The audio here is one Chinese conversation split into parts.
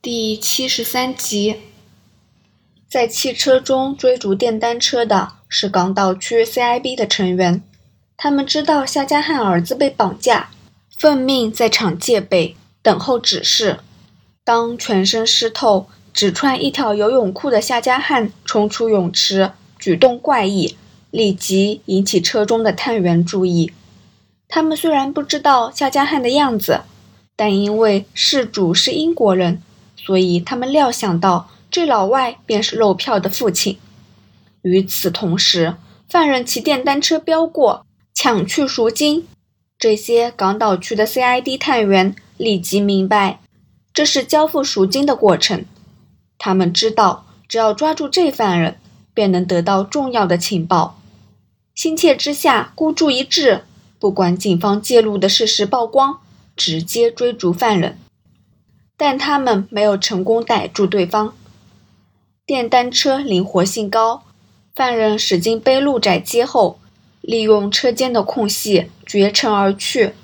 第七十三集，在汽车中追逐电单车的是港岛区 CIB 的成员。他们知道夏家汉儿子被绑架，奉命在场戒备，等候指示。当全身湿透、只穿一条游泳裤的夏家汉冲出泳池，举动怪异，立即引起车中的探员注意。他们虽然不知道夏家汉的样子，但因为事主是英国人。所以他们料想到，这老外便是漏票的父亲。与此同时，犯人骑电单车飙过，抢去赎金。这些港岛区的 CID 探员立即明白，这是交付赎金的过程。他们知道，只要抓住这犯人，便能得到重要的情报。心切之下，孤注一掷，不管警方介入的事实曝光，直接追逐犯人。但他们没有成功逮住对方。电单车灵活性高，犯人驶进背路窄街后，利用车间的空隙绝尘而去。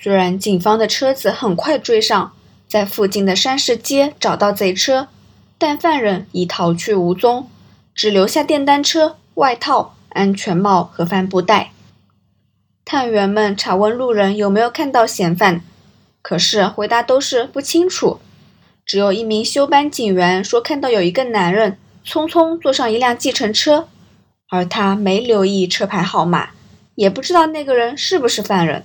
虽然警方的车子很快追上，在附近的山市街找到贼车，但犯人已逃去无踪，只留下电单车、外套、安全帽和帆布袋。探员们查问路人有没有看到嫌犯。可是回答都是不清楚，只有一名休班警员说看到有一个男人匆匆坐上一辆计程车，而他没留意车牌号码，也不知道那个人是不是犯人。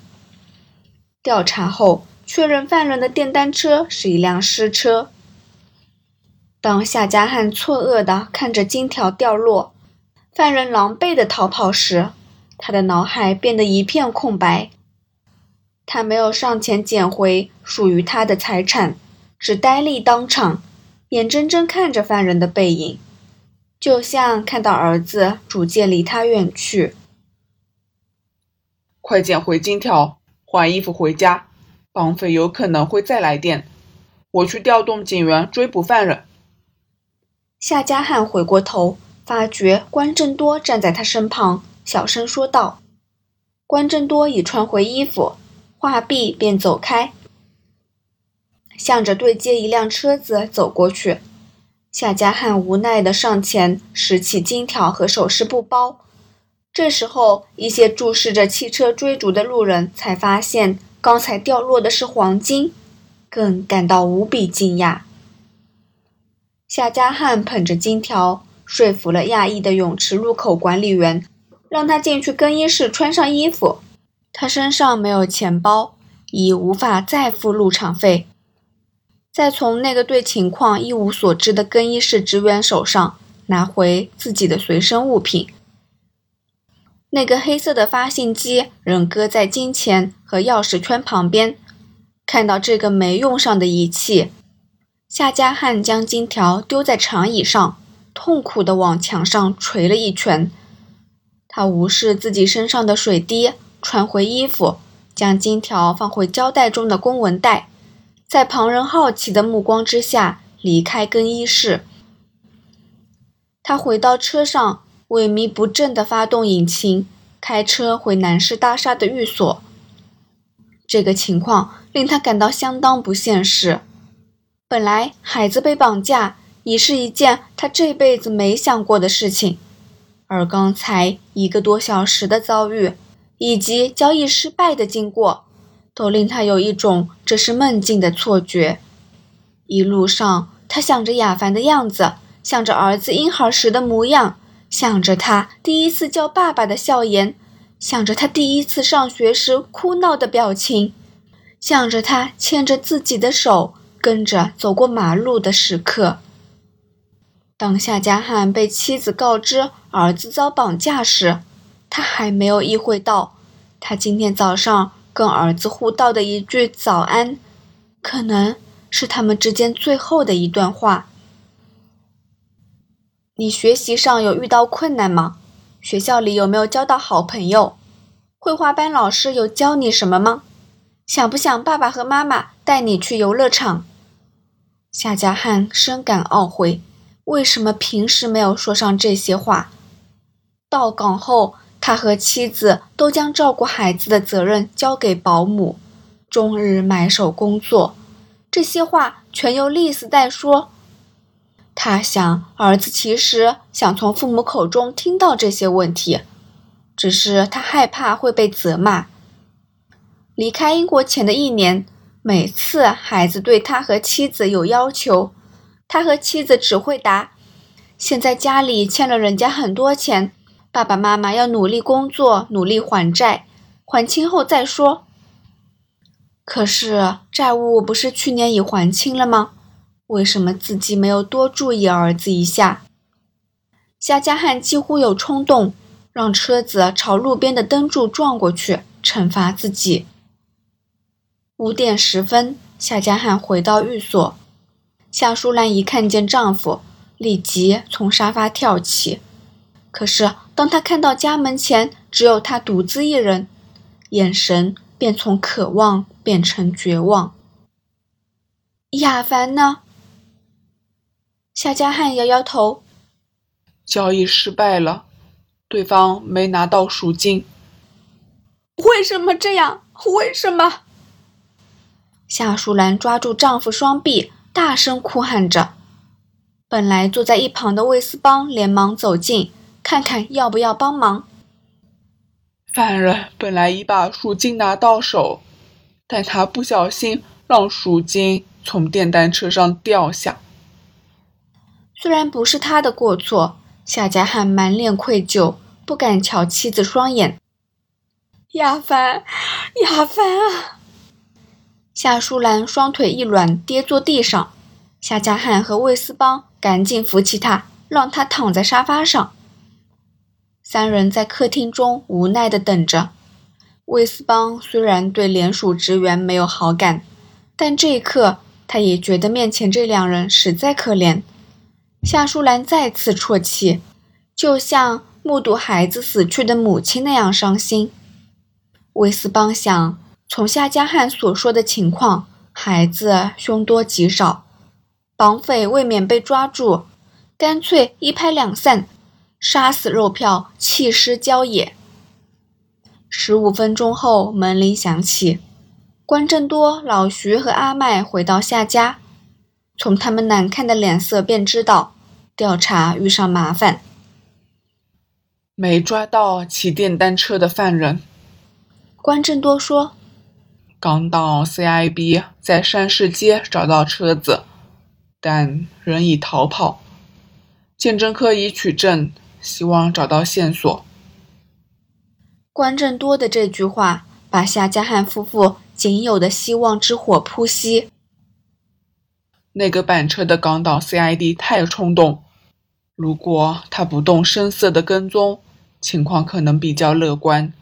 调查后确认犯人的电单车是一辆失车。当夏家汉错愕地看着金条掉落，犯人狼狈地逃跑时，他的脑海变得一片空白。他没有上前捡回属于他的财产，只呆立当场，眼睁睁看着犯人的背影，就像看到儿子逐渐离他远去。快捡回金条，换衣服回家，绑匪有可能会再来电。我去调动警员追捕犯人。夏家汉回过头，发觉关正多站在他身旁，小声说道：“关正多已穿回衣服。”话毕，便走开，向着对接一辆车子走过去。夏家汉无奈地上前拾起金条和首饰布包。这时候，一些注视着汽车追逐的路人才发现刚才掉落的是黄金，更感到无比惊讶。夏家汉捧着金条，说服了亚裔的泳池入口管理员，让他进去更衣室穿上衣服。他身上没有钱包，已无法再付入场费。再从那个对情况一无所知的更衣室职员手上拿回自己的随身物品。那个黑色的发信机仍搁在金钱和钥匙圈旁边。看到这个没用上的仪器，夏家汉将金条丢在长椅上，痛苦地往墙上捶了一拳。他无视自己身上的水滴。穿回衣服，将金条放回胶带中的公文袋，在旁人好奇的目光之下离开更衣室。他回到车上，萎靡不振地发动引擎，开车回南市大厦的寓所。这个情况令他感到相当不现实。本来孩子被绑架已是一件他这辈子没想过的事情，而刚才一个多小时的遭遇。以及交易失败的经过，都令他有一种这是梦境的错觉。一路上，他想着亚凡的样子，想着儿子婴孩时的模样，想着他第一次叫爸爸的笑颜，想着他第一次上学时哭闹的表情，想着他牵着自己的手跟着走过马路的时刻。当夏家汉被妻子告知儿子遭绑架时，他还没有意会到，他今天早上跟儿子互道的一句早安，可能是他们之间最后的一段话。你学习上有遇到困难吗？学校里有没有交到好朋友？绘画班老师有教你什么吗？想不想爸爸和妈妈带你去游乐场？夏家汉深感懊悔，为什么平时没有说上这些话？到岗后。他和妻子都将照顾孩子的责任交给保姆，终日埋首工作，这些话全由丽丝代说。他想，儿子其实想从父母口中听到这些问题，只是他害怕会被责骂。离开英国前的一年，每次孩子对他和妻子有要求，他和妻子只会答：“现在家里欠了人家很多钱，爸爸妈妈要努力工作，努力还债，还清后再说。”可是债务不是去年已还清了吗？为什么自己没有多注意儿子一下？夏家汉几乎有冲动，让车子朝路边的灯柱撞过去，惩罚自己。五点十分，夏家汉回到寓所，夏淑兰一看见丈夫，立即从沙发跳起。可是当他看到家门前只有他独自一人，眼神便从渴望变成绝望。亚凡呢？夏家汉摇摇头，交易失败了，对方没拿到赎金。为什么这样？为什么？夏淑兰抓住丈夫双臂，大声哭喊着。本来坐在一旁的魏斯邦连忙走近，看看要不要帮忙。犯人本来已把赎金拿到手，但他不小心让赎金从电单车上掉下。虽然不是他的过错，夏家汉满脸愧疚，不敢瞧妻子双眼。亚凡，亚凡啊！夏淑兰双腿一软，跌坐地上。夏家汉和魏斯邦赶紧扶起他，让他躺在沙发上。三人在客厅中无奈地等着。魏斯邦虽然对联署职员没有好感，但这一刻他也觉得面前这两人实在可怜。夏淑兰再次啜泣，就像目睹孩子死去的母亲那样伤心。威斯邦想，从夏家汉所说的情况，孩子凶多吉少，绑匪未免被抓住，干脆一拍两散，杀死肉票，弃尸郊野。十五分钟后，门铃响起，关正多、老徐和阿麦回到夏家。从他们难看的脸色便知道，调查遇上麻烦。没抓到骑电单车的犯人。关正多说：“刚到 CIB 在山市街找到车子，但人已逃跑。鉴证科已取证，希望找到线索。”关正多的这句话把夏家汉夫妇仅有的希望之火扑熄。那个板车的港岛 CID 太冲动，如果他不动声色的跟踪，情况可能比较乐观。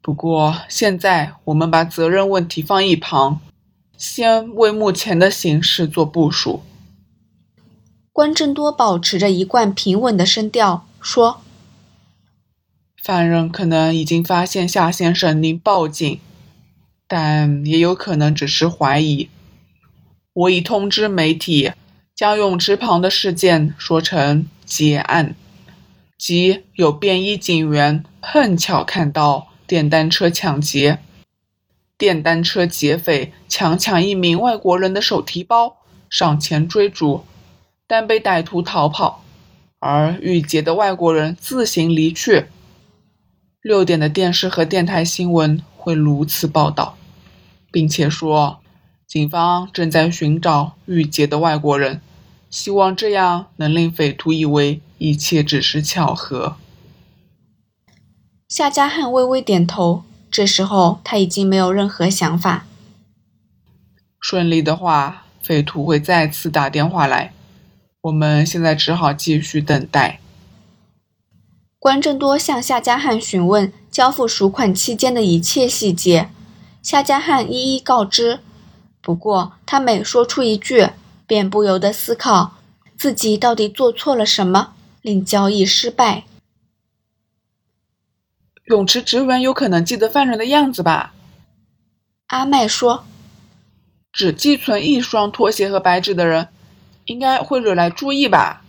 不过现在我们把责任问题放一旁，先为目前的形势做部署。关正多保持着一贯平稳的声调说：“犯人可能已经发现夏先生您报警，但也有可能只是怀疑。”我已通知媒体，将泳池旁的事件说成劫案，即有便衣警员碰巧看到电单车抢劫，电单车劫匪强抢一名外国人的手提包，上前追逐，但被歹徒逃跑，而遇劫的外国人自行离去。六点的电视和电台新闻会如此报道，并且说。警方正在寻找遇劫的外国人，希望这样能令匪徒以为一切只是巧合。夏家汉微微点头，这时候他已经没有任何想法。顺利的话，匪徒会再次打电话来，我们现在只好继续等待。关正多向夏家汉询问交付赎款期间的一切细节，夏家汉一一告知。不过，他每说出一句，便不由得思考自己到底做错了什么，令交易失败。泳池职员有可能记得犯人的样子吧？阿麦说：“只寄存一双拖鞋和白纸的人，应该会惹来注意吧？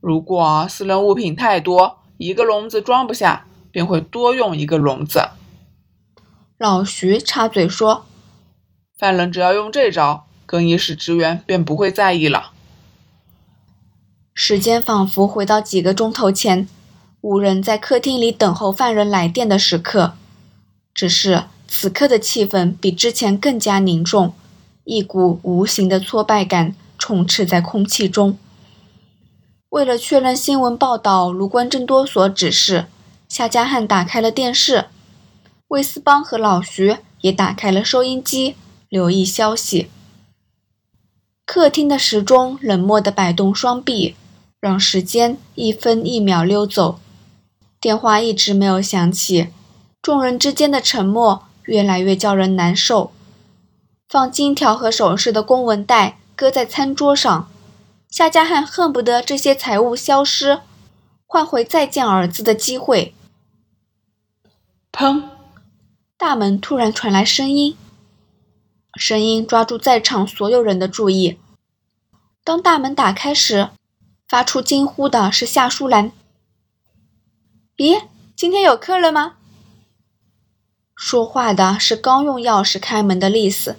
如果私人物品太多，一个笼子装不下，便会多用一个笼子。”老徐插嘴说。犯人只要用这招，更衣室职员便不会在意了。时间仿佛回到几个钟头前，五人在客厅里等候犯人来电的时刻。只是此刻的气氛比之前更加凝重，一股无形的挫败感充斥在空气中。为了确认新闻报道如关正多所指示，夏家汉打开了电视，魏斯邦和老徐也打开了收音机，留意消息。客厅的时钟冷漠地摆动双臂，让时间一分一秒溜走。电话一直没有响起。众人之间的沉默越来越叫人难受。放金条和首饰的公文袋搁在餐桌上，夏家汉恨不得这些财物消失，换回再见儿子的机会。砰！大门突然传来声音，声音抓住在场所有人的注意。当大门打开时，发出惊呼的是夏淑兰。咦，今天有客人吗？说话的是刚用钥匙开门的丽丝。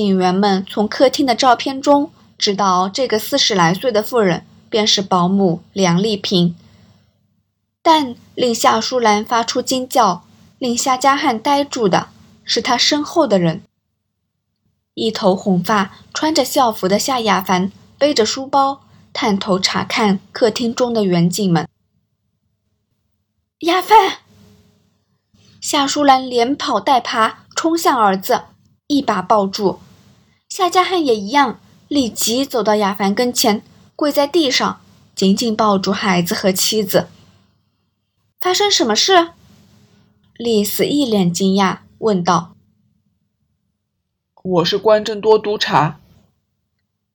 警员们从客厅的照片中知道，这个四十来岁的妇人便是保姆梁丽萍。但令夏淑兰发出惊叫、令夏家汉呆住的是他身后的人——一头红发、穿着校服的夏亚凡，背着书包，探头查看客厅中的远景们。亚凡。夏淑兰连跑带爬冲向儿子，一把抱住。夏家汉也一样，立即走到亚凡跟前，跪在地上，紧紧抱住孩子和妻子。发生什么事？丽丝一脸惊讶问道。我是关正多督察。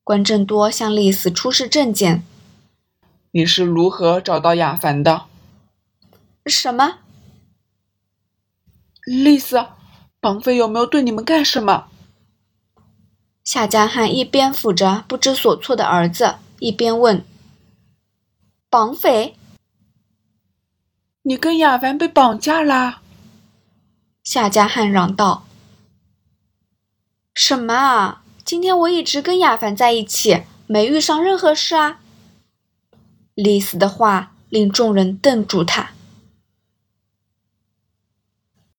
关正多向丽丝出示证件。你是如何找到亚凡的？什么？丽丝，绑匪有没有对你们干什么？夏家汉一边抚着不知所措的儿子，一边问：“绑匪？你跟亚凡被绑架啦？”夏家汉嚷道：“什么啊？今天我一直跟亚凡在一起，没遇上任何事啊！”丽丝的话令众人瞪住他。